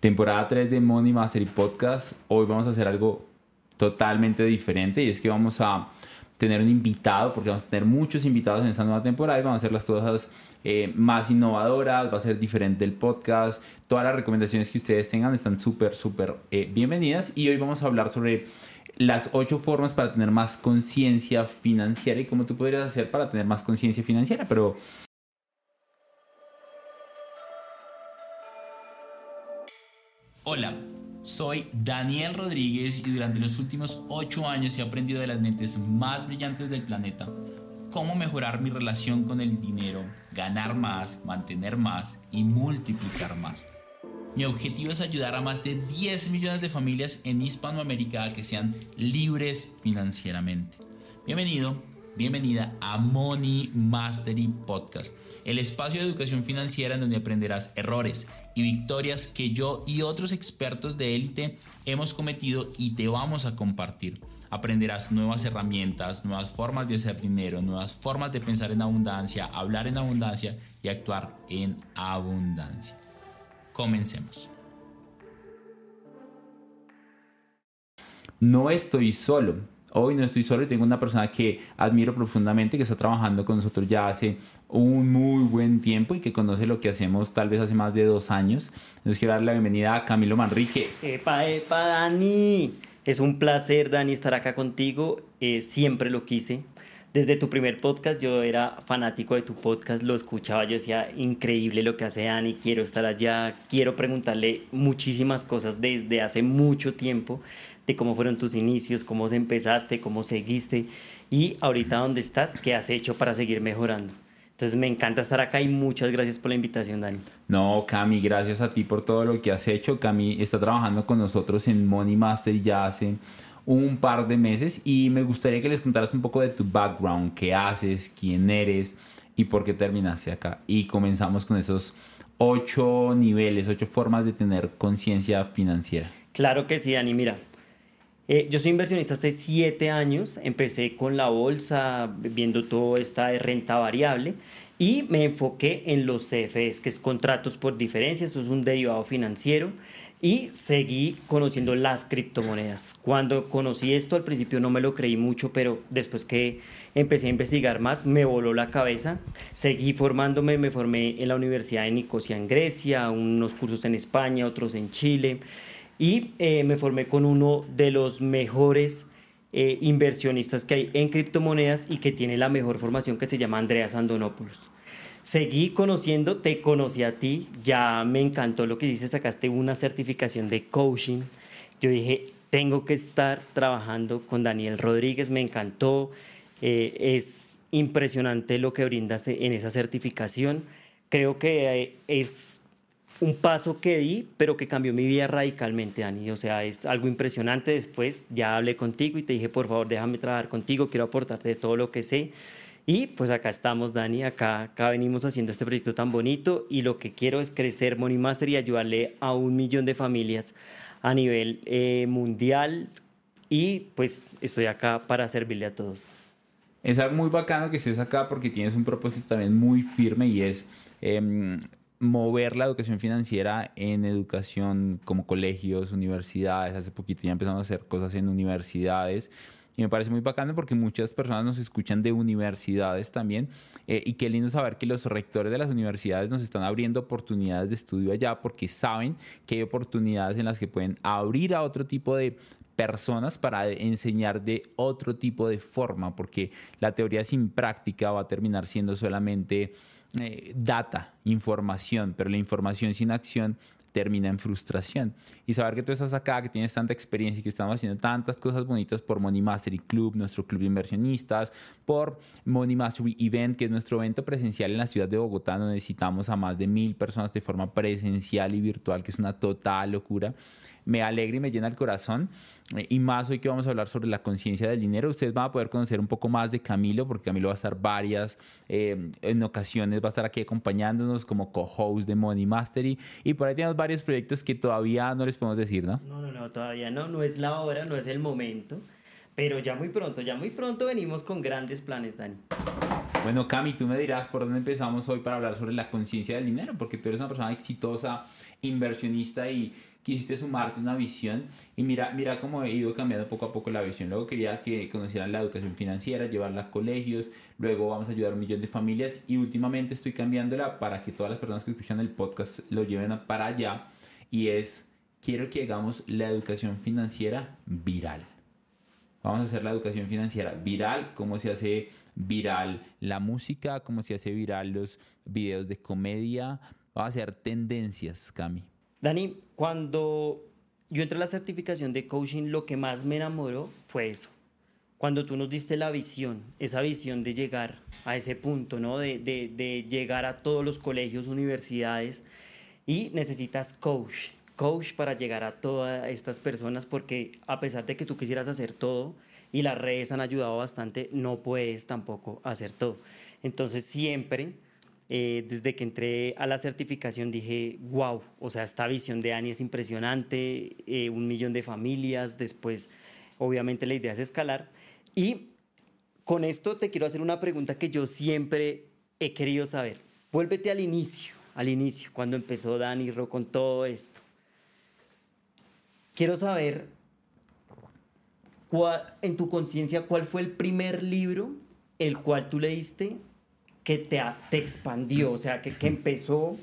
Temporada 3 de Money Mastery Podcast. Hoy vamos a hacer algo totalmente diferente y es que vamos a tener un invitado, porque vamos a tener muchos invitados en esta nueva temporada y vamos a hacer las cosas eh, más innovadoras, va a ser diferente el podcast, todas las recomendaciones que ustedes tengan están súper, súper eh, bienvenidas y hoy vamos a hablar sobre las ocho formas para tener más conciencia financiera y cómo tú podrías hacer para tener más conciencia financiera, pero Hola, soy Daniel Rodríguez y durante los últimos 8 años he aprendido de las mentes más brillantes del planeta cómo mejorar mi relación con el dinero, ganar más, mantener más y multiplicar más. Mi objetivo es ayudar a más de 10 millones de familias en Hispanoamérica a que sean libres financieramente. Bienvenido Bienvenida a Money Mastery Podcast, el espacio de educación financiera en donde aprenderás errores y victorias que yo y otros expertos de élite hemos cometido y te vamos a compartir. Aprenderás nuevas herramientas, nuevas formas de hacer dinero, nuevas formas de pensar en abundancia, hablar en abundancia y actuar en abundancia. Comencemos. No estoy solo hoy no estoy solo y tengo una persona que admiro profundamente, que está trabajando con nosotros ya hace un muy buen tiempo y que conoce lo que hacemos tal vez hace más de dos años. Entonces quiero darle la bienvenida a Camilo Manrique. Epa, epa, Dani. Es un placer, Dani, estar acá contigo. Eh, siempre lo quise. Desde tu primer podcast yo era fanático de tu podcast, lo escuchaba, yo decía, increíble lo que hace Dani, quiero estar allá, quiero preguntarle muchísimas cosas desde hace mucho tiempo cómo fueron tus inicios, cómo empezaste, cómo seguiste y ahorita dónde estás, qué has hecho para seguir mejorando. Entonces me encanta estar acá y muchas gracias por la invitación, Dani. No, Cami, gracias a ti por todo lo que has hecho. Cami está trabajando con nosotros en Money Master ya hace un par de meses y me gustaría que les contaras un poco de tu background, qué haces, quién eres y por qué terminaste acá. Y comenzamos con esos ocho niveles, ocho formas de tener conciencia financiera. Claro que sí, Dani. Mira, eh, yo soy inversionista hace siete años, empecé con la bolsa, viendo todo esta renta variable y me enfoqué en los CFS, que es contratos por diferencia, eso es un derivado financiero y seguí conociendo las criptomonedas. Cuando conocí esto al principio no me lo creí mucho, pero después que empecé a investigar más me voló la cabeza. Seguí formándome, me formé en la Universidad de Nicosia en Grecia, unos cursos en España, otros en Chile y eh, me formé con uno de los mejores eh, inversionistas que hay en criptomonedas y que tiene la mejor formación que se llama Andreas Andonopoulos. Seguí conociendo, te conocí a ti, ya me encantó lo que dices, sacaste una certificación de coaching. Yo dije, tengo que estar trabajando con Daniel Rodríguez, me encantó, eh, es impresionante lo que brindas en esa certificación. Creo que es un paso que di, pero que cambió mi vida radicalmente, Dani. O sea, es algo impresionante. Después ya hablé contigo y te dije, por favor, déjame trabajar contigo, quiero aportarte todo lo que sé. Y pues acá estamos, Dani, acá, acá venimos haciendo este proyecto tan bonito y lo que quiero es crecer Money Master y ayudarle a un millón de familias a nivel eh, mundial y pues estoy acá para servirle a todos. Es muy bacano que estés acá porque tienes un propósito también muy firme y es em, mover la educación financiera en educación como colegios, universidades. Hace poquito ya empezamos a hacer cosas en universidades. Y me parece muy bacano porque muchas personas nos escuchan de universidades también. Eh, y qué lindo saber que los rectores de las universidades nos están abriendo oportunidades de estudio allá porque saben que hay oportunidades en las que pueden abrir a otro tipo de personas para enseñar de otro tipo de forma. Porque la teoría sin práctica va a terminar siendo solamente eh, data, información, pero la información sin acción termina en frustración. Y saber que tú estás acá, que tienes tanta experiencia y que estamos haciendo tantas cosas bonitas por Money Mastery Club, nuestro club de inversionistas, por Money Mastery Event, que es nuestro evento presencial en la ciudad de Bogotá, donde necesitamos a más de mil personas de forma presencial y virtual, que es una total locura me alegra y me llena el corazón. Eh, y más hoy que vamos a hablar sobre la conciencia del dinero, ustedes van a poder conocer un poco más de Camilo, porque Camilo va a estar varias, eh, en ocasiones va a estar aquí acompañándonos como co-host de Money Mastery. Y por ahí tenemos varios proyectos que todavía no les podemos decir, ¿no? No, no, no, todavía no, no es la hora, no es el momento. Pero ya muy pronto, ya muy pronto venimos con grandes planes, Dani. Bueno, Cami, tú me dirás por dónde empezamos hoy para hablar sobre la conciencia del dinero, porque tú eres una persona exitosa, inversionista y quisiste sumarte una visión y mira, mira cómo he ido cambiando poco a poco la visión. Luego quería que conocieran la educación financiera, llevarla a colegios, luego vamos a ayudar a un millón de familias y últimamente estoy cambiándola para que todas las personas que escuchan el podcast lo lleven para allá y es, quiero que hagamos la educación financiera viral. Vamos a hacer la educación financiera viral, cómo se hace viral la música, cómo se hace viral los videos de comedia. Vamos a hacer tendencias, Cami. Dani, cuando yo entré a la certificación de coaching, lo que más me enamoró fue eso. Cuando tú nos diste la visión, esa visión de llegar a ese punto, ¿no? De, de llegar a todos los colegios, universidades y necesitas coach, coach para llegar a todas estas personas porque a pesar de que tú quisieras hacer todo y las redes han ayudado bastante, no puedes tampoco hacer todo. Entonces siempre eh, desde que entré a la certificación dije, wow, o sea, esta visión de Ani es impresionante, eh, un millón de familias, después obviamente la idea es escalar. Y con esto te quiero hacer una pregunta que yo siempre he querido saber. Vuélvete al inicio, al inicio, cuando empezó Dani Ro con todo esto. Quiero saber en tu conciencia cuál fue el primer libro el cual tú leíste que te, te expandió, o sea, que, que empezó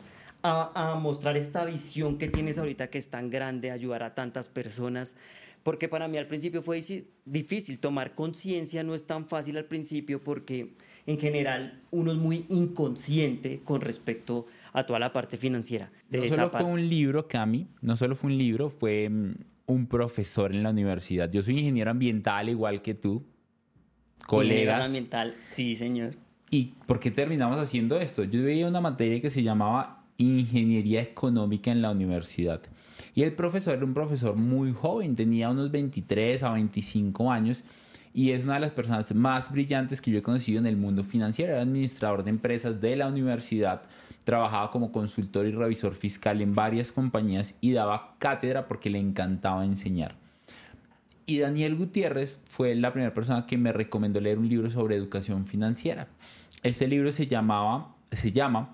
a, a, mostrar esta visión que tienes ahorita que es tan grande, ayudar a tantas personas. Porque para mí al principio fue difícil, tomar conciencia no es tan fácil al principio porque en general uno es muy inconsciente con respecto a toda la parte financiera. De no solo fue un libro, Cami, no solo fue un libro, fue mm, un profesor en la universidad. Yo soy ingeniero ambiental igual que tú. Colegas. Ingeniero ambiental, sí, señor ¿Y por qué terminamos haciendo esto? Yo veía una materia que se llamaba Ingeniería Económica en la universidad. Y el profesor era un profesor muy joven, tenía unos 23 a 25 años y es una de las personas más brillantes que yo he conocido en el mundo financiero. Era administrador de empresas de la universidad, trabajaba como consultor y revisor fiscal en varias compañías y daba cátedra porque le encantaba enseñar. Y Daniel Gutiérrez fue la primera persona que me recomendó leer un libro sobre educación financiera. Este libro se, llamaba, se llama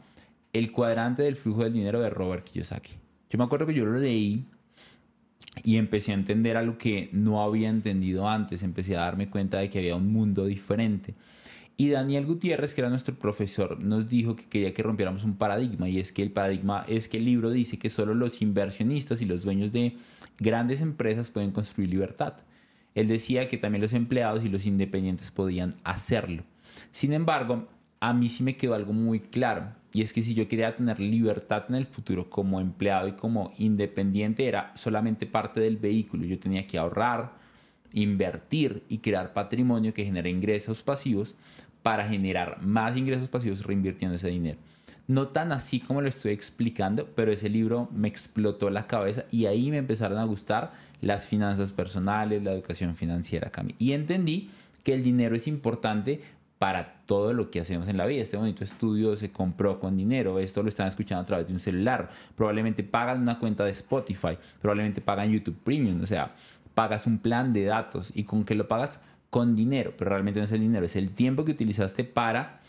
El cuadrante del flujo del dinero de Robert Kiyosaki. Yo me acuerdo que yo lo leí y empecé a entender algo que no había entendido antes. Empecé a darme cuenta de que había un mundo diferente. Y Daniel Gutiérrez, que era nuestro profesor, nos dijo que quería que rompiéramos un paradigma. Y es que el paradigma es que el libro dice que solo los inversionistas y los dueños de grandes empresas pueden construir libertad. Él decía que también los empleados y los independientes podían hacerlo. Sin embargo, a mí sí me quedó algo muy claro, y es que si yo quería tener libertad en el futuro como empleado y como independiente, era solamente parte del vehículo. Yo tenía que ahorrar, invertir y crear patrimonio que genere ingresos pasivos para generar más ingresos pasivos reinvirtiendo ese dinero. No tan así como lo estoy explicando, pero ese libro me explotó la cabeza y ahí me empezaron a gustar las finanzas personales, la educación financiera. Y entendí que el dinero es importante para todo lo que hacemos en la vida. Este bonito estudio se compró con dinero, esto lo están escuchando a través de un celular, probablemente pagan una cuenta de Spotify, probablemente pagan YouTube Premium, o sea, pagas un plan de datos. Y con qué lo pagas con dinero, pero realmente no es el dinero, es el tiempo que utilizaste para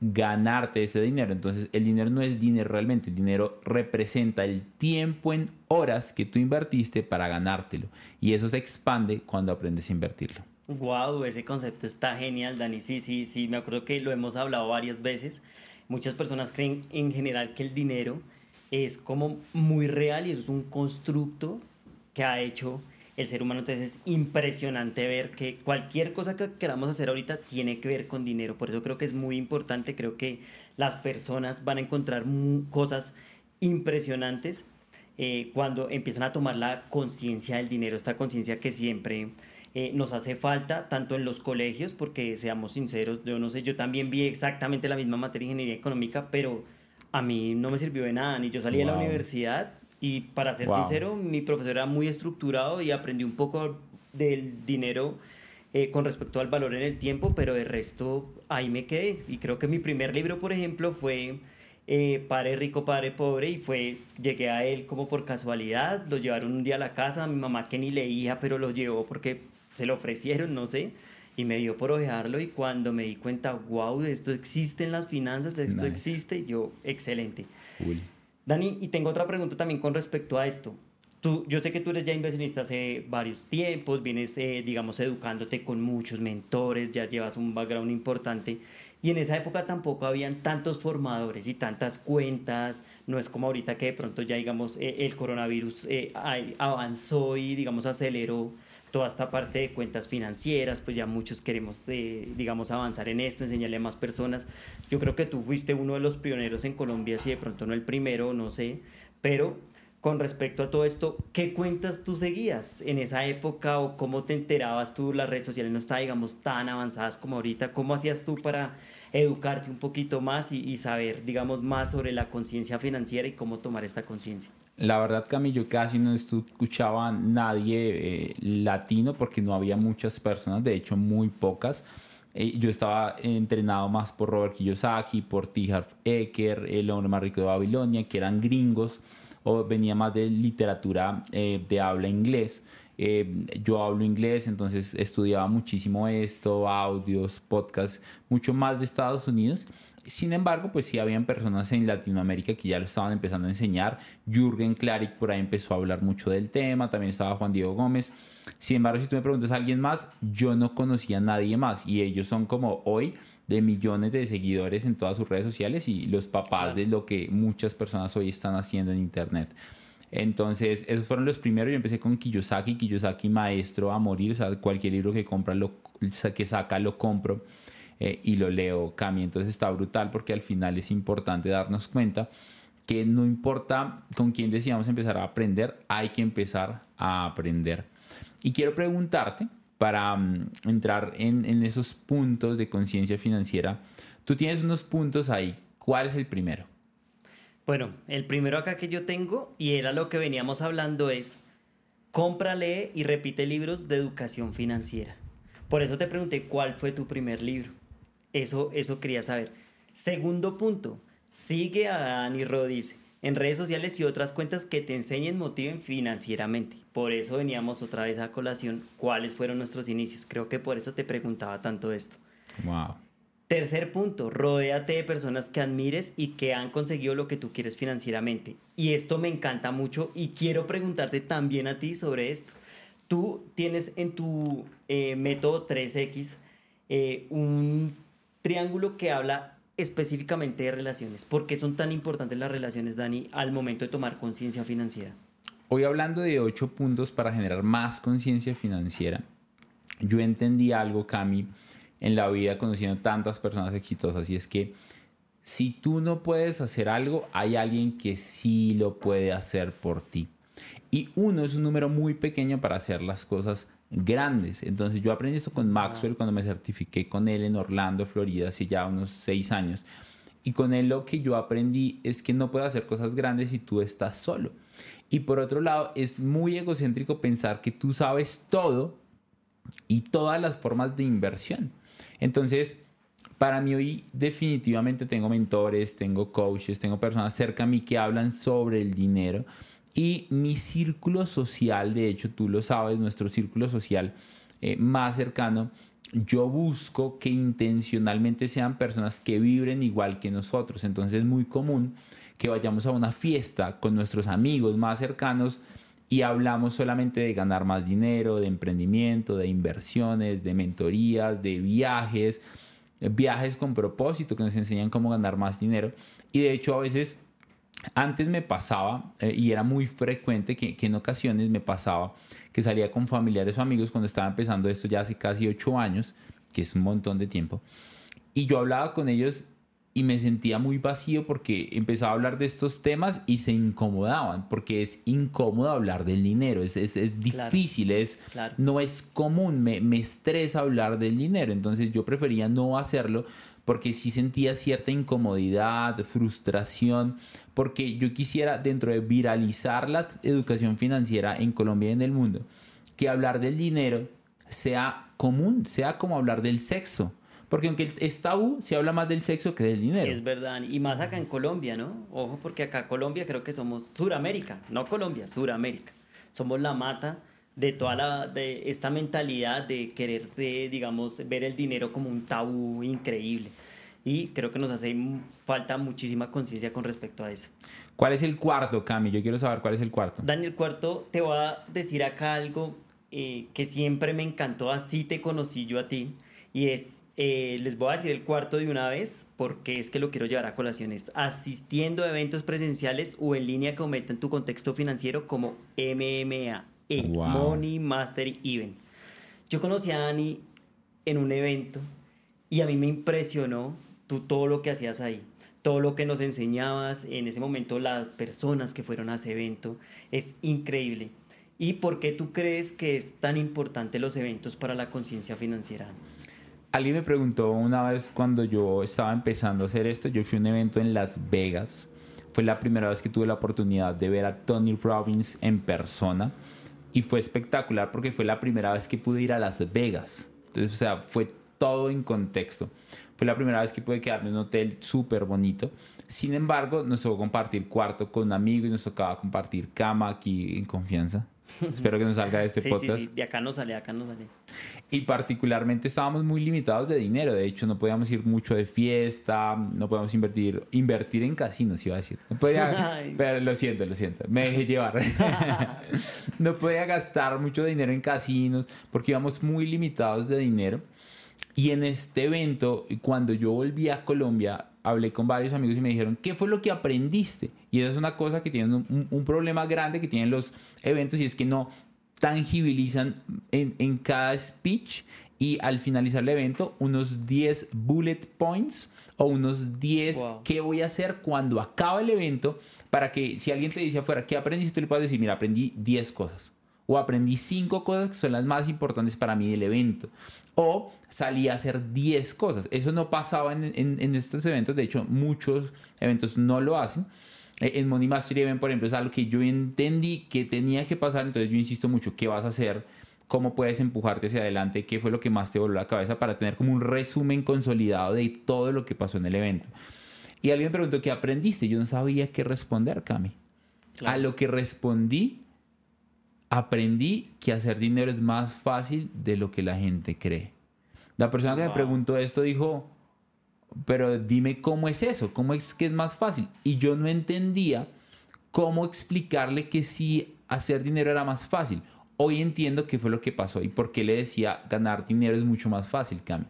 ganarte ese dinero. Entonces el dinero no es dinero realmente, el dinero representa el tiempo en horas que tú invertiste para ganártelo. Y eso se expande cuando aprendes a invertirlo. Wow, ese concepto está genial, Dani. Sí, sí, sí, me acuerdo que lo hemos hablado varias veces. Muchas personas creen en general que el dinero es como muy real y eso es un constructo que ha hecho el ser humano. Entonces es impresionante ver que cualquier cosa que queramos hacer ahorita tiene que ver con dinero. Por eso creo que es muy importante. Creo que las personas van a encontrar cosas impresionantes eh, cuando empiezan a tomar la conciencia del dinero, esta conciencia que siempre eh, nos hace falta, tanto en los colegios, porque seamos sinceros, yo no sé, yo también vi exactamente la misma materia de ingeniería económica, pero a mí no me sirvió de nada, ni yo salí de la universidad y para ser sincero, mi profesor era muy estructurado y aprendí un poco del dinero eh, con respecto al valor en el tiempo, pero de resto ahí me quedé. Y creo que mi primer libro, por ejemplo, fue eh, Padre Rico, Padre Pobre y fue, llegué a él como por casualidad, lo llevaron un día a la casa, mi mamá que ni leía, pero lo llevó porque se lo ofrecieron, no sé. y me dio por ojearlo y cuando me di cuenta, wow, esto existe en las finanzas, esto Nice. existe, yo, excelente. Cool. Dani, y tengo otra pregunta también con respecto a esto. Tú, yo sé que tú eres ya inversionista hace varios tiempos, vienes, eh, digamos, educándote con muchos mentores, ya llevas un background importante. Y en esa época tampoco habían tantos formadores y tantas cuentas. No es como ahorita que de pronto ya, digamos, eh, el coronavirus eh, avanzó y, digamos, aceleró toda esta parte de cuentas financieras, pues ya muchos queremos, eh, digamos, avanzar en esto, enseñarle a más personas. Yo creo que tú fuiste uno de los pioneros en Colombia, si de pronto no el primero, no sé, pero con respecto a todo esto, ¿qué cuentas tú seguías en esa época o cómo te enterabas tú? Las redes sociales no estaban, digamos, tan avanzadas como ahorita. ¿Cómo hacías tú para educarte un poquito más y, y saber, digamos, más sobre la conciencia financiera y cómo tomar esta conciencia? La verdad, Cami, yo casi no escuchaba a nadie eh, latino porque no había muchas personas, de hecho muy pocas. Eh, yo estaba entrenado más por Robert Kiyosaki, por T. Harv Eker, el hombre más rico de Babilonia, que eran gringos, o venía más de literatura eh, de habla inglés. Eh, yo hablo inglés, entonces estudiaba muchísimo esto, audios, podcasts, mucho más de Estados Unidos. Sin embargo, pues sí habían personas en Latinoamérica que ya lo estaban empezando a enseñar. Jürgen Klarik por ahí empezó a hablar mucho del tema, también estaba Juan Diego Gómez. Sin embargo, si tú me preguntas a alguien más, yo no conocía a nadie más y ellos son como hoy de millones de seguidores en todas sus redes sociales y los papás de lo que muchas personas hoy están haciendo en internet. Entonces, esos fueron los primeros. Yo empecé con Kiyosaki, Kiyosaki maestro a morir. O sea, cualquier libro que compra, lo, que saca, lo compro eh, y lo leo, Cami. Entonces está brutal porque al final es importante darnos cuenta que no importa con quién decidamos empezar a aprender, hay que empezar a aprender. Y quiero preguntarte, para mm, entrar en, en esos puntos de conciencia financiera, tú tienes unos puntos ahí. ¿Cuál es el primero? Bueno, el primero acá que yo tengo, y era lo que veníamos hablando, es compra, lee y repite libros de educación financiera. Por eso te pregunté cuál fue tu primer libro. Eso, eso quería saber. Segundo punto, sigue a Dani Rodice en redes sociales y otras cuentas que te enseñen, motiven financieramente. Por eso veníamos otra vez a colación cuáles fueron nuestros inicios. Creo que por eso te preguntaba tanto esto. Wow. Tercer punto, rodéate de personas que admires y que han conseguido lo que tú quieres financieramente. Y esto me encanta mucho y quiero preguntarte también a ti sobre esto. Tú tienes en tu eh, método 3X eh, un triángulo que habla específicamente de relaciones. ¿Por qué son tan importantes las relaciones, Dani, al momento de tomar conciencia financiera? Hoy hablando de ocho puntos para generar más conciencia financiera, yo entendí algo, Cami, en la vida conociendo tantas personas exitosas y es que si tú no puedes hacer algo, hay alguien que sí lo puede hacer por ti. Y uno es un número muy pequeño para hacer las cosas grandes. Entonces yo aprendí esto con Maxwell cuando me certifiqué con él en Orlando, Florida, hace ya unos seis años. Y con él lo que yo aprendí es que no puedes hacer cosas grandes si tú estás solo. Y por otro lado, es muy egocéntrico pensar que tú sabes todo y todas las formas de inversión. Entonces, para mí hoy definitivamente tengo mentores, tengo coaches, tengo personas cerca a mí que hablan sobre el dinero y mi círculo social, de hecho tú lo sabes, nuestro círculo social eh, más cercano, yo busco que intencionalmente sean personas que vibren igual que nosotros. Entonces es muy común que vayamos a una fiesta con nuestros amigos más cercanos y hablamos solamente de ganar más dinero, de emprendimiento, de inversiones, de mentorías, de viajes, viajes con propósito que nos enseñan cómo ganar más dinero. Y de hecho a veces antes me pasaba, eh, y era muy frecuente que, que, en ocasiones me pasaba que salía con familiares o amigos cuando estaba empezando esto ya hace casi ocho años, que es un montón de tiempo, y yo hablaba con ellos y me sentía muy vacío porque empezaba a hablar de estos temas y se incomodaban, porque es incómodo hablar del dinero, es, es, es difícil, claro, es, claro. no es común, me, me estresa hablar del dinero, entonces yo prefería no hacerlo porque sí sentía cierta incomodidad, frustración, porque yo quisiera dentro de viralizar la educación financiera en Colombia y en el mundo, que hablar del dinero sea común, sea como hablar del sexo. Porque aunque es tabú, se habla más del sexo que del dinero. Es verdad, y más acá en Colombia, ¿no? Ojo, porque acá Colombia creo que somos Suramérica, no Colombia, Suramérica. Somos la mata de toda la, de esta mentalidad de querer, de, digamos, ver el dinero como un tabú increíble. Y creo que nos hace falta muchísima conciencia con respecto a eso. ¿Cuál es el cuarto, Cami? Yo quiero saber cuál es el cuarto. Daniel, cuarto, te voy a decir acá algo eh, que siempre me encantó, así te conocí yo a ti, y es, eh, les voy a decir el cuarto de una vez, porque es que lo quiero llevar a colaciones, asistiendo a eventos presenciales o en línea que aumentan tu contexto financiero como MMA, e, Money Mastery Event. Yo conocí a Dani en un evento y a mí me impresionó tú todo lo que hacías ahí todo lo que nos enseñabas en ese momento, las personas que fueron a ese evento, es increíble. ¿Y por qué tú crees que es tan importante los eventos para la conciencia financiera? Alguien me preguntó una vez cuando yo estaba empezando a hacer esto, yo fui a un evento en Las Vegas. Fue la primera vez que tuve la oportunidad de ver a Tony Robbins en persona y fue espectacular porque fue la primera vez que pude ir a Las Vegas. Entonces, o sea, fue todo en contexto. Fue la primera vez que pude quedarme en un hotel súper bonito. Sin embargo, nos tocó compartir cuarto con un amigo y nos tocaba compartir cama aquí en confianza. Espero que nos salga de este podcast. Sí, sí, de acá no sale, acá no sale. Y particularmente estábamos muy limitados de dinero. De hecho, no podíamos ir mucho de fiesta, no podíamos invertir, invertir en casinos, iba a decir. No podía, pero lo siento, lo siento, me dejé llevar. no podía gastar mucho dinero en casinos porque íbamos muy limitados de dinero. Y en este evento, cuando yo volví a Colombia, hablé con varios amigos y me dijeron, ¿qué fue lo que aprendiste? Y esa es una cosa que tienen un, problema grande que tienen los eventos y es que no tangibilizan en, en cada speech y al finalizar el evento unos 10 bullet points o unos 10 qué voy a hacer cuando acaba el evento para que si alguien te dice afuera, ¿qué aprendiste? Tú le puedes decir, mira, aprendí 10 cosas o aprendí cinco cosas que son las más importantes para mí del evento, o salí a hacer 10 cosas. Eso no pasaba en, en, estos eventos, de hecho muchos eventos no lo hacen. Eh, en Money Mastery Event, por ejemplo, es algo que yo entendí que tenía que pasar, entonces yo insisto mucho, ¿qué vas a hacer? ¿Cómo puedes empujarte hacia adelante? ¿Qué fue lo que más te voló la cabeza para tener como un resumen consolidado de todo lo que pasó en el evento? Y alguien me preguntó, ¿qué aprendiste? Yo no sabía qué responder, Cami. A lo que respondí aprendí que hacer dinero es más fácil de lo que la gente cree. La persona que me preguntó esto dijo, pero dime cómo es eso, cómo es que es más fácil. Y yo no entendía cómo explicarle que si hacer dinero era más fácil. Hoy entiendo qué fue lo que pasó y por qué le decía ganar dinero es mucho más fácil, Cami.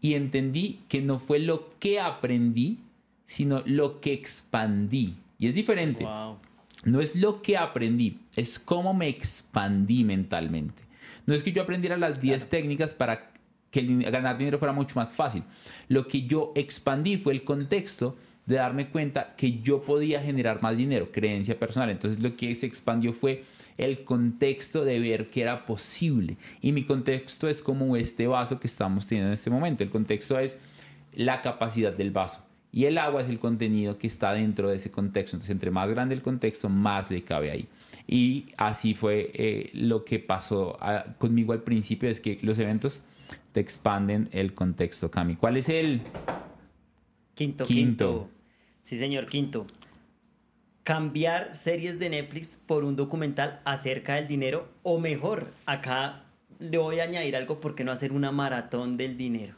Y entendí que no fue lo que aprendí, sino lo que expandí. Y es diferente. No es lo que aprendí, es cómo me expandí mentalmente. No es que yo aprendiera las 10 técnicas para que ganar dinero fuera mucho más fácil. Lo que yo expandí fue el contexto de darme cuenta que yo podía generar más dinero, creencia personal. Entonces lo que se expandió fue el contexto de ver que era posible. Y mi contexto es como este vaso que estamos teniendo en este momento. El contexto es la capacidad del vaso. Y el agua es el contenido que está dentro de ese contexto. Entonces, entre más grande el contexto, más le cabe ahí. Y así fue eh, lo que pasó ah, conmigo al principio, es que los eventos te expanden el contexto, Cami. ¿Cuál es el quinto? Quinto. Sí, señor, quinto. Cambiar series de Netflix por un documental acerca del dinero o mejor, acá le voy a añadir algo, ¿por qué no hacer una maratón del dinero?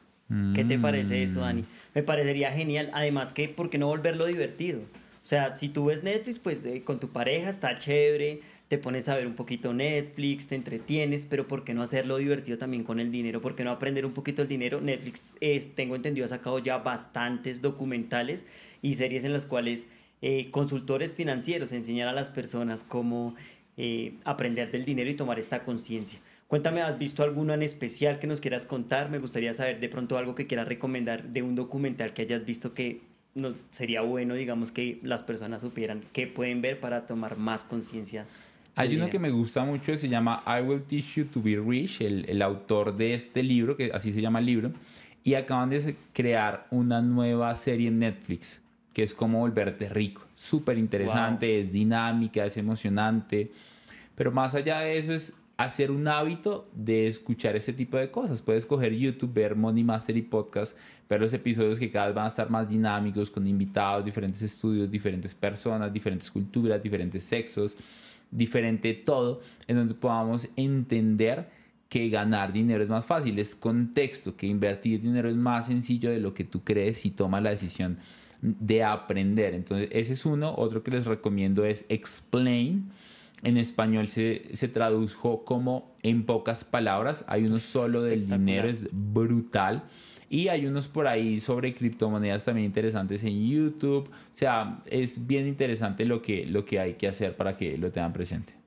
¿Qué te parece eso, Dani? Me parecería genial. Además que, ¿por qué no volverlo divertido? O sea, si tú ves Netflix, pues eh, con tu pareja está chévere, te pones a ver un poquito Netflix, te entretienes, pero ¿por qué no hacerlo divertido también con el dinero? ¿Por qué no aprender un poquito el dinero? Netflix, tengo entendido, ha sacado ya bastantes documentales y series en las cuales eh, consultores financieros enseñan a las personas cómo eh, aprender del dinero y tomar esta conciencia. Cuéntame, ¿has visto alguno en especial que nos quieras contar? Me gustaría saber de pronto algo que quieras recomendar de un documental que hayas visto que no, sería bueno, digamos, que las personas supieran qué pueden ver para tomar más conciencia. Hay uno que me gusta mucho, se llama I Will Teach You to Be Rich, el, el autor de este libro, que así se llama el libro, y acaban de crear una nueva serie en Netflix, que es como volverte rico. Súper interesante, es dinámica, es emocionante, pero más allá de eso es hacer un hábito de escuchar este tipo de cosas. Puedes coger YouTube, ver Money Mastery Podcast, ver los episodios que cada vez van a estar más dinámicos, con invitados, diferentes estudios, diferentes personas, diferentes culturas, diferentes sexos. diferente todo, en donde podamos entender que ganar dinero es más fácil, es contexto, que invertir dinero es más sencillo de lo que tú crees si tomas la decisión de aprender. Entonces, ese es uno. Otro que les recomiendo es Explain. En español se, se tradujo como en pocas palabras. Hay uno solo del dinero, es brutal. Y hay unos por ahí sobre criptomonedas también interesantes en YouTube. O sea, es bien interesante lo que, lo que hay que hacer para que lo tengan presente.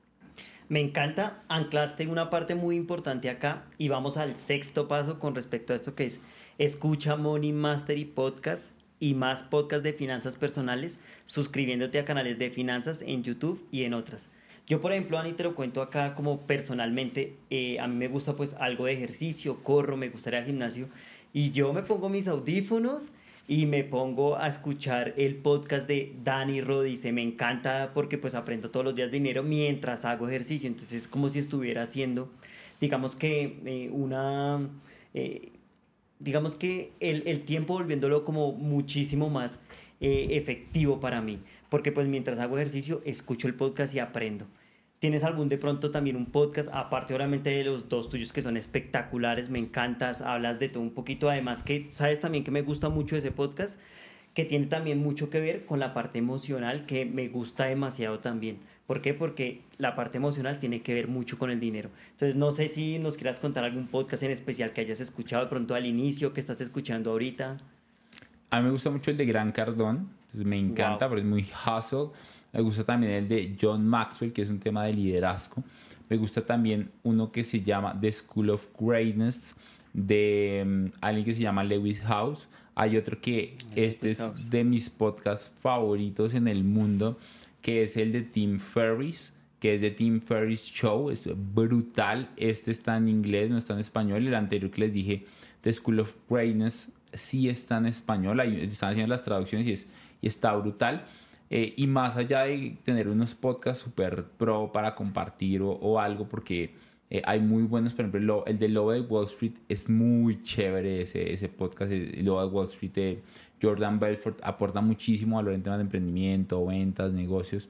Me encanta, anclaste una parte muy importante acá y vamos al sexto paso con respecto a esto que es escucha Money Mastery Podcast y más podcasts de finanzas personales suscribiéndote a canales de finanzas en YouTube y en otras. Yo, por ejemplo, Ani, te lo cuento acá como personalmente, eh, a mí me gusta pues algo de ejercicio, corro, me gustaría el gimnasio y yo me pongo mis audífonos y me pongo a escuchar el podcast de Dani Rodice. Me encanta porque pues aprendo todos los días dinero mientras hago ejercicio. Entonces es como si estuviera haciendo, digamos que eh, una... Eh, digamos que el, el, tiempo volviéndolo como muchísimo más efectivo para mí. Porque pues mientras hago ejercicio escucho el podcast y aprendo. ¿Tienes algún de pronto también un podcast, aparte obviamente de los dos tuyos que son espectaculares, me encantas, hablas de todo un poquito, además que sabes también que me gusta mucho ese podcast, que tiene también mucho que ver con la parte emocional, que me gusta demasiado también. ¿Por qué? Porque la parte emocional tiene que ver mucho con el dinero. Entonces, no sé si nos quieras contar algún podcast en especial que hayas escuchado de pronto al inicio, que estás escuchando ahorita. A mí me gusta mucho el de Gran Cardón, me encanta, porque es muy hustle. Me gusta también el de John Maxwell, que es un tema de liderazgo. Me gusta también uno que se llama The School of Greatness, de mm, alguien que se llama Lewis House. Hay otro que este es de mis podcasts favoritos en el mundo, que es el de Tim Ferriss, que es de Tim Ferriss Show. Es brutal. Este está en inglés, no está en español. El anterior que les dije, The School of Greatness, sí está en español. están haciendo las traducciones y, es, y está brutal. Eh, y más allá de tener unos podcasts super pro para compartir o, algo, porque eh, hay muy buenos, por ejemplo, el de Lobo de Wall Street es muy chévere ese, ese podcast, el Lobo de Wall Street de Jordan Belfort aporta muchísimo valor en temas de emprendimiento, ventas, negocios.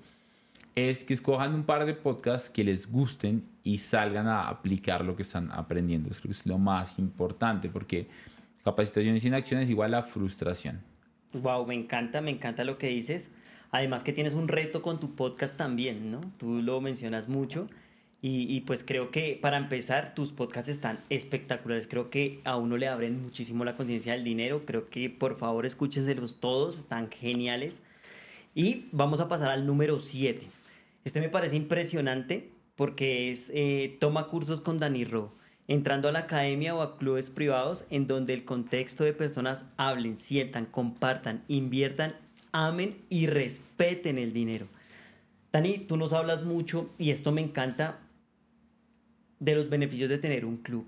Es que escojan un par de podcasts que les gusten y salgan a aplicar lo que están aprendiendo. Es lo más importante porque capacitación sin acción es igual a frustración. Wow, me encanta, me encanta lo que dices. Además que tienes un reto con tu podcast también, ¿no? Tú lo mencionas mucho. Y, pues creo que para empezar, tus podcasts están espectaculares. Creo que a uno le abren muchísimo la conciencia del dinero. Creo que por favor escúchenselos todos, están geniales. Y vamos a pasar al número 7. Este me parece impresionante porque es eh, toma cursos con Dani Ro, entrando a la academia o a clubes privados en donde el contexto de personas hablen, sientan, compartan, inviertan amen y respeten el dinero. Dani, tú nos hablas mucho y esto me encanta de los beneficios de tener un club.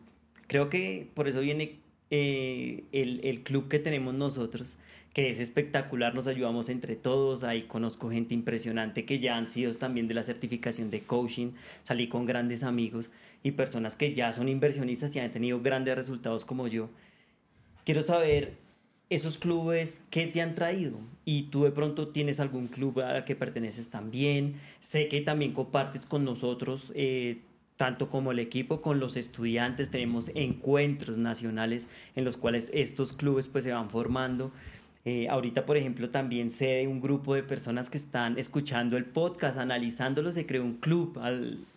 Creo que por eso viene eh, el, el, club que tenemos nosotros, que es espectacular, nos ayudamos entre todos, ahí conozco gente impresionante que ya han sido también de la certificación de coaching, salí con grandes amigos y personas que ya son inversionistas y han tenido grandes resultados como yo. Quiero saber esos clubes, ¿qué te han traído? Y tú de pronto tienes algún club al que perteneces también. Sé que también compartes con nosotros, eh, tanto como el equipo, con los estudiantes. Tenemos encuentros nacionales en los cuales estos clubes pues se van formando. Eh, ahorita, por ejemplo, también sé de un grupo de personas que están escuchando el podcast, analizándolo, se creó un club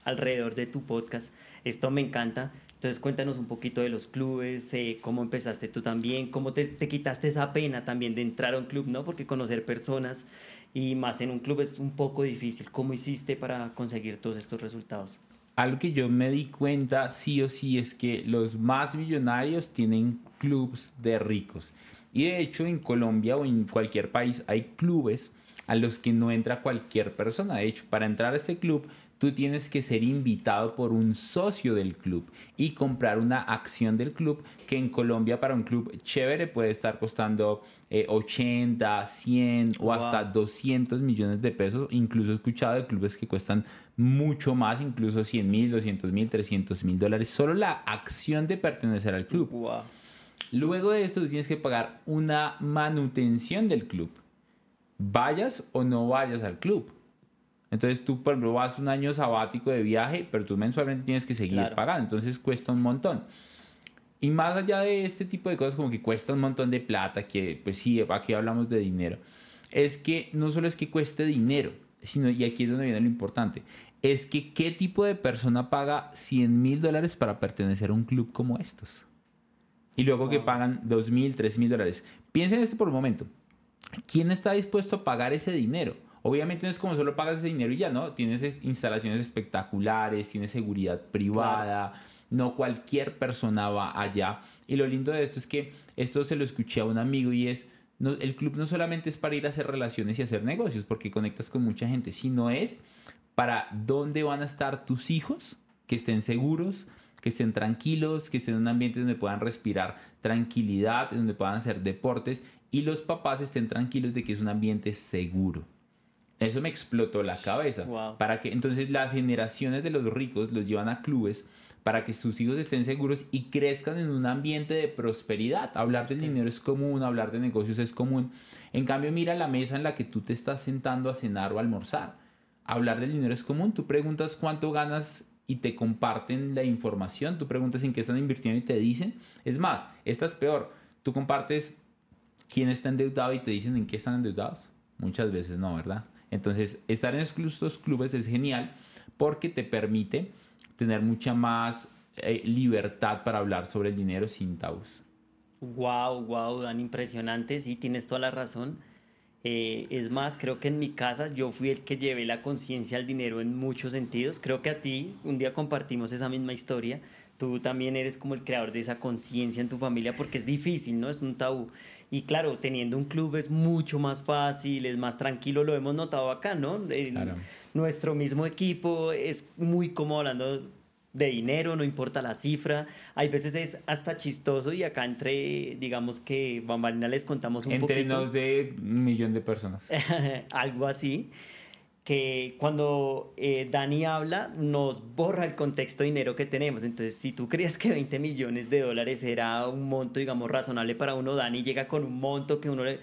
alrededor de tu podcast. Esto me encanta. Entonces cuéntanos un poquito de los clubes, eh, cómo empezaste tú también, cómo te, te, quitaste esa pena también de entrar a un club, ¿no? Porque conocer personas y más en un club es un poco difícil. ¿Cómo hiciste para conseguir todos estos resultados? Algo que yo me di cuenta sí o sí es que los más millonarios tienen clubs de ricos. Y de hecho en Colombia o en cualquier país hay clubes a los que no entra cualquier persona. De hecho, para entrar a este club tú tienes que ser invitado por un socio del club y comprar una acción del club que en Colombia para un club chévere puede estar costando 80, eh, 100 o hasta 200 millones de pesos. Incluso he escuchado de clubes que cuestan mucho más, incluso 100 mil, 200 mil, 300 mil dólares. Solo la acción de pertenecer al club. Luego de esto tú tienes que pagar una manutención del club. Vayas o no vayas al club. Entonces tú, por ejemplo, vas un año sabático de viaje, pero tú mensualmente tienes que seguir pagando. Entonces cuesta un montón. Y más allá de este tipo de cosas, como que cuesta un montón de plata, que pues sí, aquí hablamos de dinero, es que no solo es que cueste dinero, sino, y aquí es donde viene lo importante, es que qué tipo de persona paga 100 mil dólares para pertenecer a un club como estos. Y luego que pagan 2 mil, 3 mil dólares. Piensen esto por un momento. ¿Quién está dispuesto a pagar ese dinero? Obviamente no es como solo pagas ese dinero y ya, ¿no? Tienes instalaciones espectaculares, tienes seguridad privada, no cualquier persona va allá. Y lo lindo de esto es que esto se lo escuché a un amigo y es, no, el club no solamente es para ir a hacer relaciones y hacer negocios, porque conectas con mucha gente, sino es para dónde van a estar tus hijos, que estén seguros, que estén tranquilos, que estén en un ambiente donde puedan respirar tranquilidad, donde puedan hacer deportes y los papás estén tranquilos de que es un ambiente seguro. Eso me explotó la cabeza. Para que entonces las generaciones de los ricos los llevan a clubes para que sus hijos estén seguros y crezcan en un ambiente de prosperidad. Hablar del dinero es común, hablar de negocios es común. En cambio, mira la mesa en la que tú te estás sentando a cenar o almorzar. Hablar del dinero es común. Tú preguntas cuánto ganas y te comparten la información. Tú preguntas en qué están invirtiendo y te dicen. Es más, esta es peor. Tú compartes quién está endeudado y te dicen en qué están endeudados. Muchas veces no, ¿verdad? Entonces, estar en estos clubes es genial porque te permite tener mucha más eh, libertad para hablar sobre el dinero sin tabús. Wow, wow, Dan, impresionante, sí, tienes toda la razón. Eh, es más, creo que en mi casa yo fui el que llevé la conciencia al dinero en muchos sentidos. Creo que a ti un día compartimos esa misma historia. Tú también eres como el creador de esa conciencia en tu familia porque es difícil, ¿no? Es un tabú. Y claro, teniendo un club es mucho más fácil, es más tranquilo, lo hemos notado acá, ¿no? claro nuestro mismo equipo es muy cómodo hablando de dinero, no importa la cifra. Hay veces es hasta chistoso y acá entre, digamos que Bambalina les contamos un entre poquito. Entre de un millón de personas. algo así. Que cuando eh, Dani habla, nos borra el contexto de dinero que tenemos. Entonces, si tú creías que 20 millones de dólares era un monto, digamos, razonable para uno, Dani llega con un monto que uno le,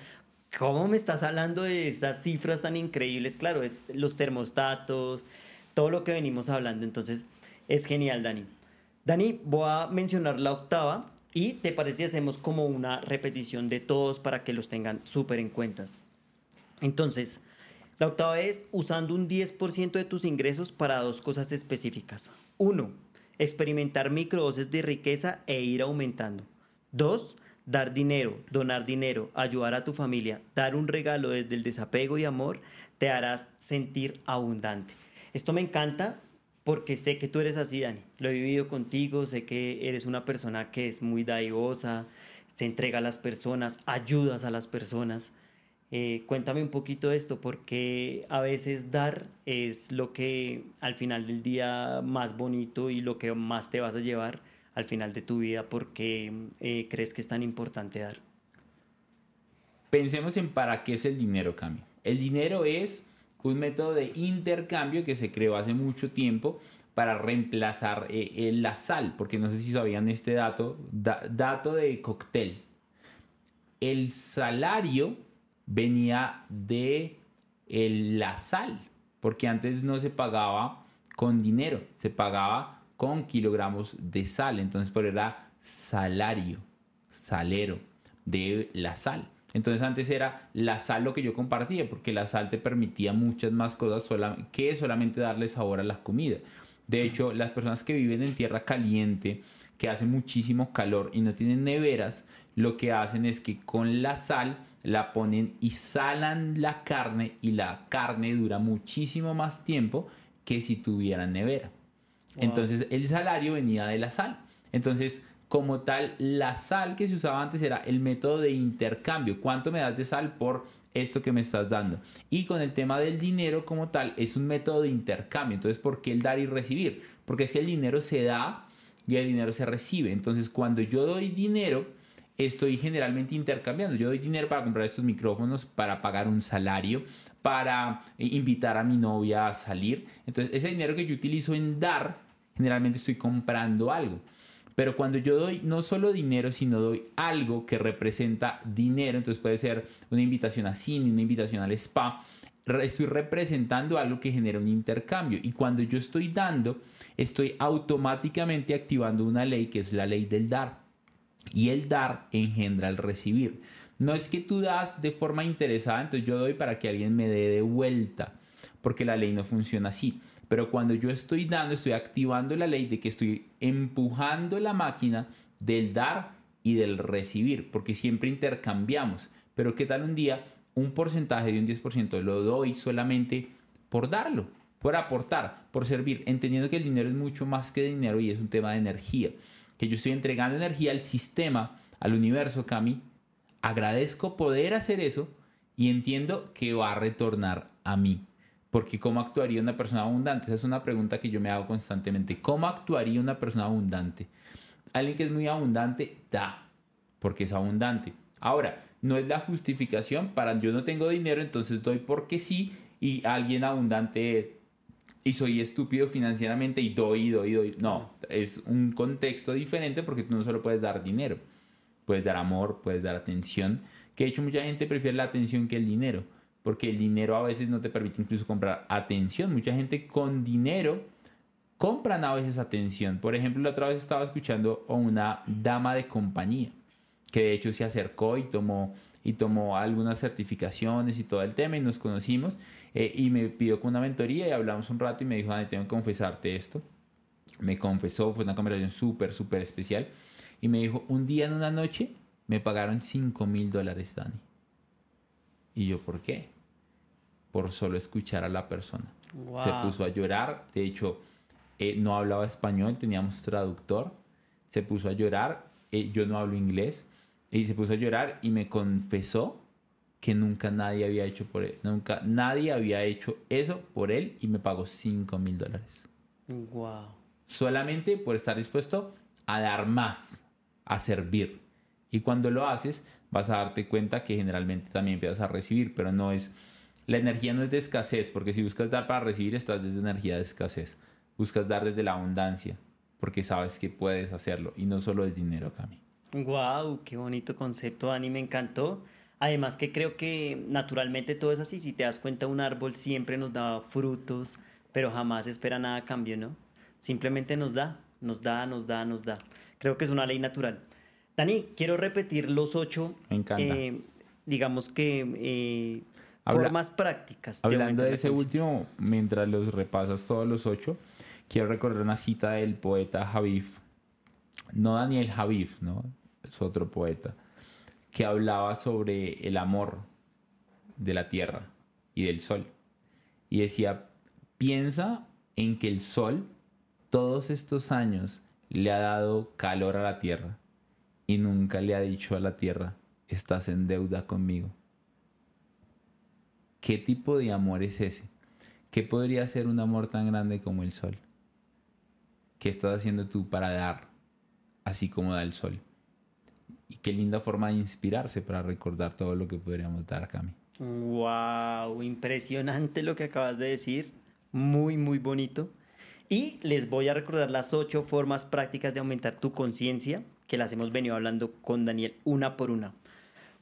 ¿Cómo me estás hablando de estas cifras tan increíbles? Claro, los termostatos, todo lo que venimos hablando. Entonces, es genial, Dani. Dani, voy a mencionar la octava y te parece si hacemos como una repetición de todos para que los tengan súper en cuenta. Entonces, la octava es usando un 10% de tus ingresos para dos cosas específicas. Uno, experimentar microdosis de riqueza e ir aumentando. Dos, dar dinero, donar dinero, ayudar a tu familia, dar un regalo desde el desapego y amor, te hará sentir abundante. Esto me encanta porque sé que tú eres así, Dani. Lo he vivido contigo, sé que eres una persona que es muy daivosa, se entrega a las personas, ayudas a las personas. Eh, cuéntame un poquito de esto, porque a veces dar es lo que al final del día más bonito y lo que más te vas a llevar al final de tu vida? porque eh, crees que es tan importante dar? Pensemos en para qué es el dinero, Cami. El dinero es un método de intercambio que se creó hace mucho tiempo para reemplazar eh, la sal, porque no sé si sabían este dato, dato de cóctel. El salario venía de la sal, porque antes no se pagaba con dinero, se pagaba con kilogramos de sal. Entonces, por era salario, salero de la sal. Entonces antes era la sal lo que yo compartía, porque la sal te permitía muchas más cosas que solamente darle sabor a la comida. De hecho, las personas que viven en tierra caliente, que hace muchísimo calor y no tienen neveras, lo que hacen es que con la sal la ponen y salan la carne y la carne dura muchísimo más tiempo que si tuvieran nevera. Entonces el salario venía de la sal. Entonces, como tal, la sal que se usaba antes era el método de intercambio. ¿Cuánto me das de sal por esto que me estás dando? Y con el tema del dinero como tal, es un método de intercambio. Entonces, ¿por qué el dar y recibir? Porque es que el dinero se da y el dinero se recibe. Entonces, cuando yo doy dinero, estoy generalmente intercambiando. Yo doy dinero para comprar estos micrófonos, para pagar un salario, para invitar a mi novia a salir. Entonces, ese dinero que yo utilizo en dar generalmente estoy comprando algo. Pero cuando yo doy no solo dinero, sino doy algo que representa dinero, entonces puede ser una invitación a cine, una invitación al spa, estoy representando algo que genera un intercambio. Y cuando yo estoy dando, estoy automáticamente activando una ley que es la ley del dar. Y el dar engendra el recibir. No es que tú das de forma interesada, entonces yo doy para que alguien me dé de vuelta, porque la ley no funciona así. Pero cuando yo estoy dando, estoy activando la ley de que estoy empujando la máquina del dar y del recibir, porque siempre intercambiamos. Pero ¿qué tal un día un porcentaje de un 10% lo doy solamente por darlo, por aportar, por servir, entendiendo que el dinero es mucho más que dinero y es un tema de energía, que yo estoy entregando energía al sistema, al universo, Cami, agradezco poder hacer eso y entiendo que va a retornar a mí. Porque ¿cómo actuaría una persona abundante? Esa es una pregunta que yo me hago constantemente. ¿Cómo actuaría una persona abundante? Alguien que es muy abundante da, porque es abundante. Ahora, no es la justificación para yo no tengo dinero, entonces doy porque sí y alguien abundante y soy estúpido financieramente y doy, doy, doy. No, es un contexto diferente porque tú no solo puedes dar dinero, puedes dar amor, puedes dar atención, que de hecho mucha gente prefiere la atención que el dinero, porque el dinero a veces no te permite incluso comprar atención. Mucha gente con dinero compran a veces atención. Por ejemplo, la otra vez estaba escuchando a una dama de compañía que de hecho se acercó y tomó, y tomó algunas certificaciones y todo el tema y nos conocimos eh, y me pidió con una mentoría y hablamos un rato y me dijo, Dani, tengo que confesarte esto. Me confesó, fue una conversación súper, súper especial y me dijo, un día en una noche me pagaron 5 mil dólares, Dani. Y yo, ¿por qué? Por solo escuchar a la persona. Se puso a llorar, de hecho, eh, no hablaba español, teníamos traductor, se puso a llorar, eh, yo no hablo inglés, y se puso a llorar y me confesó que nunca nadie había hecho por él. Nunca nadie había hecho eso por él y me pagó 5 mil dólares. Wow. Solamente por estar dispuesto a dar más, a servir. Y cuando lo haces, vas a darte cuenta que generalmente también empiezas a recibir, pero no es. La energía no es de escasez, porque si buscas dar para recibir, estás desde energía de escasez. Buscas dar desde la abundancia, porque sabes que puedes hacerlo y no solo el dinero, Cami. Wow, qué bonito concepto, Dani, me encantó. Además que creo que naturalmente todo es así. Si te das cuenta, un árbol siempre nos da frutos, pero jamás espera nada a cambio, ¿no? Simplemente nos da, nos da, nos da, nos da. Creo que es una ley natural. Dani, quiero repetir los ocho. Me encanta. Eh, digamos que eh, formas prácticas. Hablando de, ese último, mientras los repasas todos los ocho, quiero recordar una cita del poeta Javif. No Daniel Javif, ¿no? es otro poeta, que hablaba sobre el amor de la tierra y del sol. Y decía, piensa en que el sol todos estos años le ha dado calor a la tierra y nunca le ha dicho a la tierra, estás en deuda conmigo. ¿Qué tipo de amor es ese? ¿Qué podría ser un amor tan grande como el sol? ¿Qué estás haciendo tú para dar así como da el sol? Y qué linda forma de inspirarse para recordar todo lo que podríamos dar Cami. Wow, impresionante lo que acabas de decir. Muy, muy bonito. Y les voy a recordar las ocho formas prácticas de aumentar tu conciencia, que las hemos venido hablando con Daniel una por una.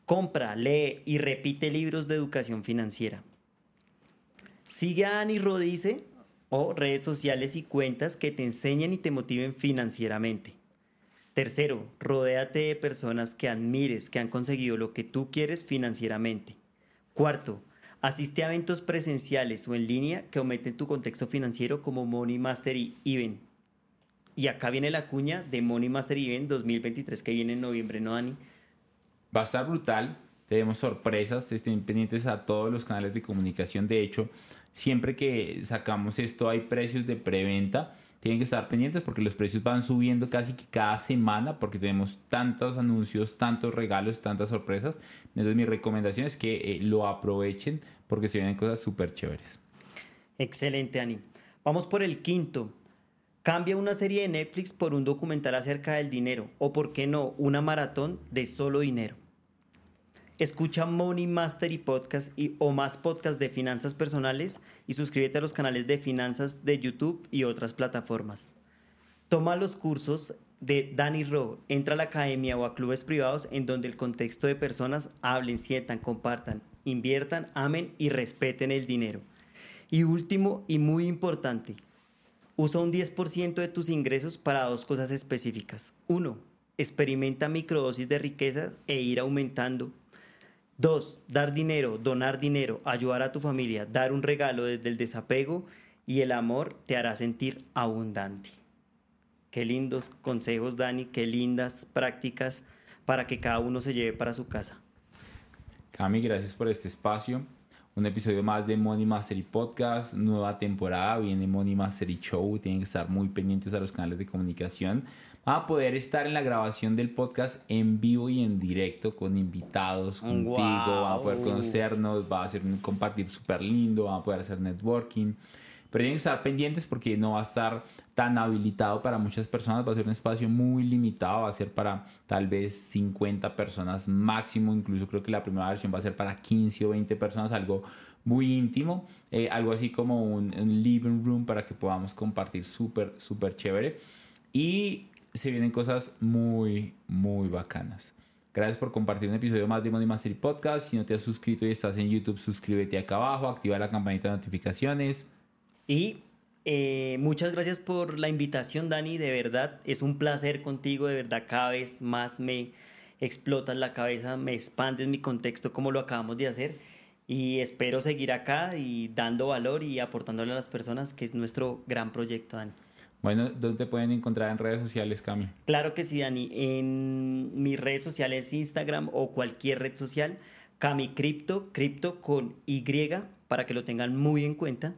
Compra, lee y repite libros de educación financiera. Sigue a Ani Rodice o redes sociales y cuentas que te enseñen y te motiven financieramente. Tercero, rodéate de personas que admires, que han conseguido lo que tú quieres financieramente. Cuarto, asiste a eventos presenciales o en línea que aumenten tu contexto financiero como Money Mastery Event. Y acá viene la cuña de Money Mastery Event 2023 que viene en noviembre, ¿no, Dani? Va a estar brutal. Tenemos sorpresas, estén pendientes a todos los canales de comunicación. De hecho, siempre que sacamos esto hay precios de preventa tienen que estar pendientes porque los precios van subiendo casi que cada semana porque tenemos tantos anuncios, tantos regalos, tantas sorpresas. Entonces mi recomendación es que eh, lo aprovechen porque se vienen cosas súper chéveres. Excelente, Ani. Vamos por el quinto. Cambia una serie de Netflix por un documental acerca del dinero o, por qué no, una maratón de solo dinero. Escucha Money Mastery Podcast y, o más podcasts de finanzas personales y suscríbete a los canales de finanzas de YouTube y otras plataformas. Toma los cursos de Danny Ro, entra a la academia o a clubes privados en donde el contexto de personas hablen, sientan, compartan inviertan, amen y respeten el dinero. Y último y muy importante, usa un 10% de tus ingresos para dos cosas específicas. Uno, experimenta microdosis de riquezas e ir aumentando. Dos, dar dinero, donar dinero, ayudar a tu familia, dar un regalo desde el desapego y el amor te hará sentir abundante. Qué lindos consejos, Dani, qué lindas prácticas para que cada uno se lleve para su casa. Cami, gracias por este espacio. Un episodio más de Money Mastery Podcast, nueva temporada, viene Money Mastery Show, tienen que estar muy pendientes a los canales de comunicación. Van a poder estar en la grabación del podcast en vivo y en directo con invitados contigo, van a poder conocernos, va a ser un compartir súper lindo, van a poder hacer networking. Pero tienen que estar pendientes porque no va a estar tan habilitado para muchas personas, va a ser un espacio muy limitado, va a ser para tal vez 50 personas máximo, incluso creo que la primera versión va a ser para 15 o 20 personas, algo muy íntimo, eh, algo así como un, un, living room para que podamos compartir súper, súper chévere. Y se vienen cosas muy, muy bacanas. Gracias por compartir un episodio más de Money Mastery Podcast. Si no te has suscrito y estás en YouTube, suscríbete acá abajo, activa la campanita de notificaciones. Y eh, muchas gracias por la invitación, Dani. De verdad, es un placer contigo. De verdad, cada vez más me explotas la cabeza, me expandes mi contexto como lo acabamos de hacer. Y espero seguir acá y dando valor y aportándole a las personas, que es nuestro gran proyecto, Dani. Bueno, ¿dónde te pueden encontrar en redes sociales, Cami? Claro que sí, Dani. En mis redes sociales, Instagram o cualquier red social, Cami Crypto, Crypto con Y, para que lo tengan muy en cuenta.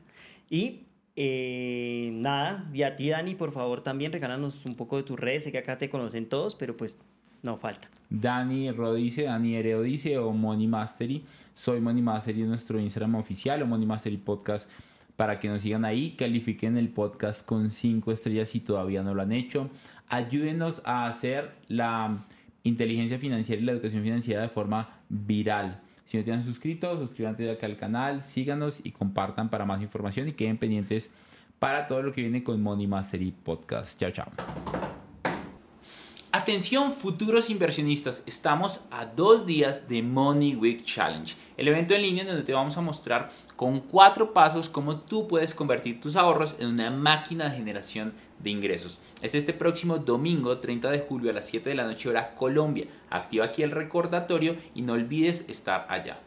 Y eh, nada, y a ti Dani, por favor también regálanos un poco de tus redes, sé que acá te conocen todos, pero pues no falta. Dani Rodice, Dani Erodice o Money Mastery. Soy Money Mastery en nuestro Instagram oficial o Money Mastery Podcast para que nos sigan ahí, califiquen el podcast con 5 estrellas si todavía no lo han hecho. Ayúdenos a hacer la inteligencia financiera y la educación financiera de forma viral. Si no te han suscrito, suscríbanse acá al canal, síganos y compartan para más información y queden pendientes para todo lo que viene con Money Mastery Podcast. Chao, chao. Atención futuros inversionistas, estamos a dos días de Money Week Challenge, el evento en línea donde te vamos a mostrar con cuatro pasos cómo tú puedes convertir tus ahorros en una máquina de generación de ingresos. Es este próximo domingo 30 de julio a las 7 de la noche hora Colombia. Activa aquí el recordatorio y no olvides estar allá.